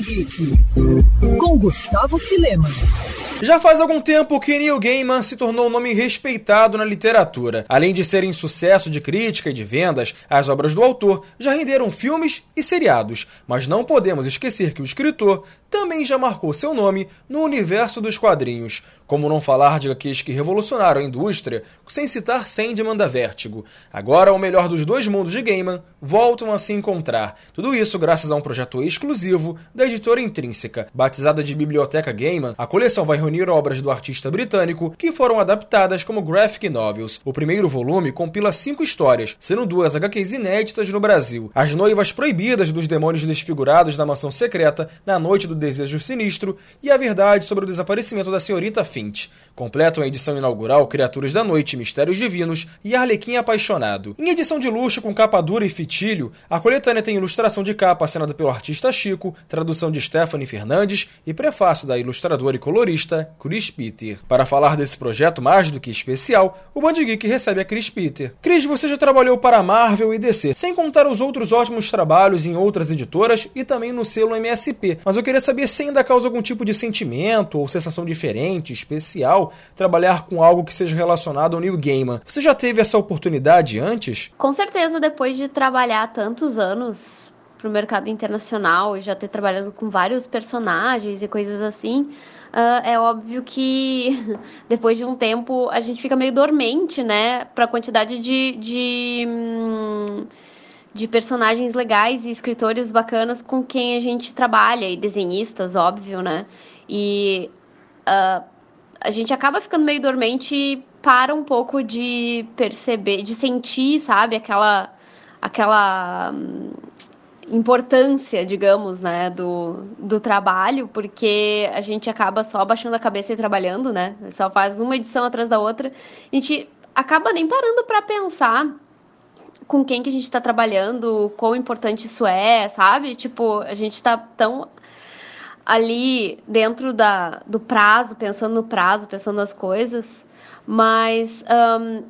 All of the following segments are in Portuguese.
Geek, com Gustavo Filema. Já faz algum tempo que Neil Gaiman se tornou um nome respeitado na literatura. Além de serem sucesso de crítica e de vendas, as obras do autor já renderam filmes e seriados. Mas não podemos esquecer que o escritor também já marcou seu nome no universo dos quadrinhos. Como não falar de HQs que revolucionaram a indústria sem citar Sandman da Vertigo. Agora, o melhor dos dois mundos de Gaiman voltam a se encontrar. Tudo isso graças a um projeto exclusivo da editora Intrínseca. Batizada de Biblioteca Gaiman, a coleção vai reunir obras do artista britânico que foram adaptadas como graphic novels. O primeiro volume compila cinco histórias, sendo duas HQs inéditas no Brasil. As noivas proibidas dos demônios desfigurados na mansão secreta na noite do desejo sinistro e a verdade sobre o desaparecimento da senhorita Finch. Completam a edição inaugural Criaturas da Noite, Mistérios Divinos e Arlequim Apaixonado. Em edição de luxo com capa dura e fitilho, a coletânea tem ilustração de capa assinada pelo artista Chico, tradução de Stephanie Fernandes e prefácio da ilustradora e colorista Chris Peter. Para falar desse projeto mais do que especial, o Band Geek recebe a Chris Peter. Chris, você já trabalhou para a Marvel e DC, sem contar os outros ótimos trabalhos em outras editoras e também no selo MSP, mas eu queria saber se ainda causa algum tipo de sentimento ou sensação diferente, especial, trabalhar com algo que seja relacionado ao New Gaiman. Você já teve essa oportunidade antes? Com certeza, depois de trabalhar tantos anos para o mercado internacional e já ter trabalhado com vários personagens e coisas assim, uh, é óbvio que depois de um tempo a gente fica meio dormente, né, para a quantidade de, de, hum, de personagens legais e escritores bacanas com quem a gente trabalha e desenhistas, óbvio, né, e uh, a gente acaba ficando meio dormente e para um pouco de perceber, de sentir, sabe, aquela aquela hum, importância, digamos, né, do, do trabalho, porque a gente acaba só baixando a cabeça e trabalhando, né? Só faz uma edição atrás da outra. A gente acaba nem parando para pensar com quem que a gente está trabalhando, quão importante isso é, sabe? Tipo, a gente está tão ali dentro da, do prazo, pensando no prazo, pensando nas coisas, mas um,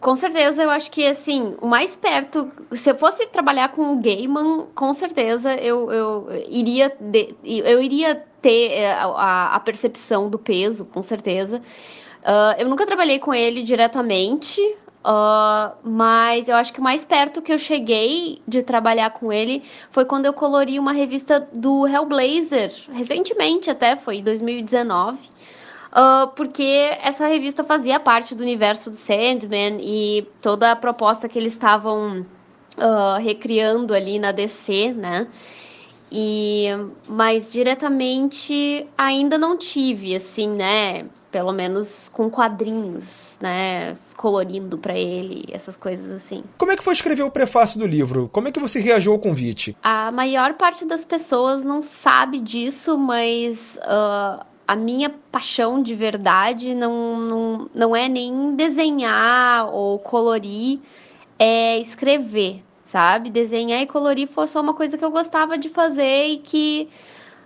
com certeza, eu acho que, assim, o mais perto... Se eu fosse trabalhar com o Gaiman, com certeza eu, eu, iria, de, eu iria ter eh, a, a, percepção do peso, com certeza. Uh, eu nunca trabalhei com ele diretamente, uh, mas eu acho que o mais perto que eu cheguei de trabalhar com ele foi quando eu colori uma revista do Hellblazer, recentemente até, foi em 2019 uh, porque essa revista fazia parte do universo do Sandman e toda a proposta que eles estavam uh, recriando ali na DC, né? E mas diretamente ainda não tive assim, né? Pelo menos com quadrinhos, né? Colorindo para ele, essas coisas assim. Como é que foi escrever o prefácio do livro? Como é que você reagiu ao convite? A maior parte das pessoas não sabe disso, mas uh, a minha paixão de verdade não, não, não é nem desenhar ou colorir, é escrever, sabe? Desenhar e colorir foi só uma coisa que eu gostava de fazer e que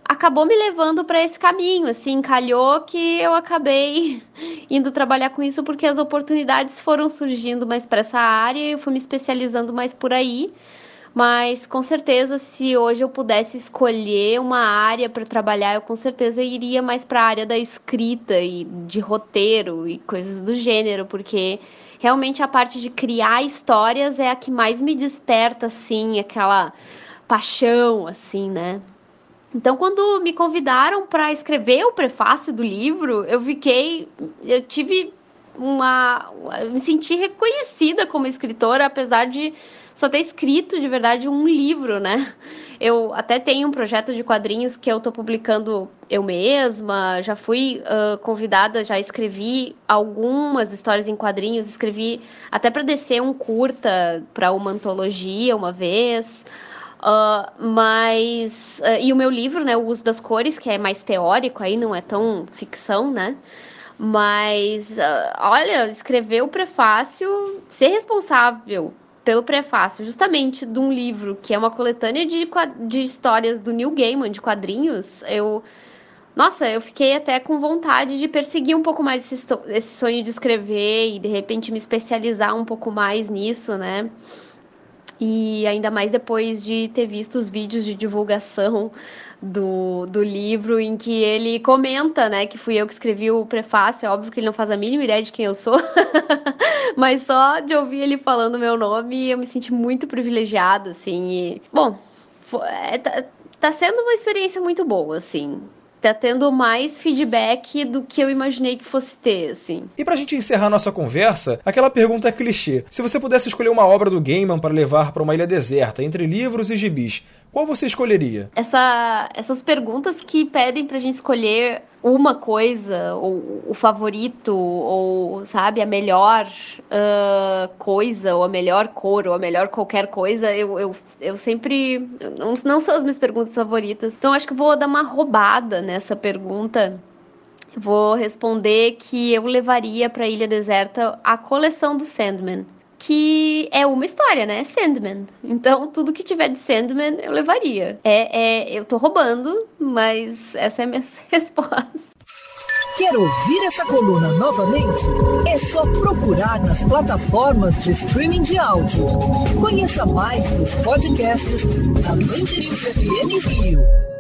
acabou me levando para esse caminho, assim, calhou que eu acabei indo trabalhar com isso porque as oportunidades foram surgindo mais para essa área, e eu fui me especializando mais por aí. Mas com certeza, se hoje eu pudesse escolher uma área para trabalhar, eu com certeza iria mais para a área da escrita e de roteiro e coisas do gênero, porque realmente a parte de criar histórias é a que mais me desperta, assim, aquela paixão, assim, né? Então, quando me convidaram para escrever o prefácio do livro, eu fiquei. Eu tive uma. me senti reconhecida como escritora, apesar de só ter escrito de verdade um livro, né? Eu até tenho um projeto de quadrinhos que eu estou publicando eu mesma, já fui uh, convidada, já escrevi algumas histórias em quadrinhos, escrevi até para descer um curta para uma antologia uma vez. Uh, mas. Uh, e o meu livro, né? O Uso das Cores, que é mais teórico aí, não é tão ficção, né? Mas, uh, olha, escrever o prefácio, ser responsável pelo prefácio, justamente de um livro que é uma coletânea de, de histórias do Neil Gaiman, de quadrinhos, eu. Nossa, eu fiquei até com vontade de perseguir um pouco mais esse, esse sonho de escrever e de repente me especializar um pouco mais nisso, né? E ainda mais depois de ter visto os vídeos de divulgação do, do livro em que ele comenta, né, que fui eu que escrevi o prefácio. É óbvio que ele não faz a mínima ideia de quem eu sou, mas só de ouvir ele falando meu nome, eu me senti muito privilegiada, assim. E, bom, foi, é, tá, tá sendo uma experiência muito boa, assim tá tendo mais feedback do que eu imaginei que fosse ter, assim. E pra gente encerrar nossa conversa, aquela pergunta clichê. Se você pudesse escolher uma obra do Gaiman para levar para uma ilha deserta, entre livros e gibis, qual você escolheria? Essa, essas perguntas que pedem pra gente escolher uma coisa, ou o favorito, ou, sabe, a melhor uh, coisa, ou a melhor cor, ou a melhor qualquer coisa, eu, eu, eu sempre. Não, não são as minhas perguntas favoritas. Então acho que vou dar uma roubada nessa pergunta. Vou responder que eu levaria para Ilha Deserta a coleção do Sandman que é uma história, né? Sandman. Então, tudo que tiver de Sandman, eu levaria. É, é, eu tô roubando, mas essa é a minha resposta. Quer ouvir essa coluna novamente? É só procurar nas plataformas de streaming de áudio. Conheça mais dos podcasts da Mandirinhos FM Rio.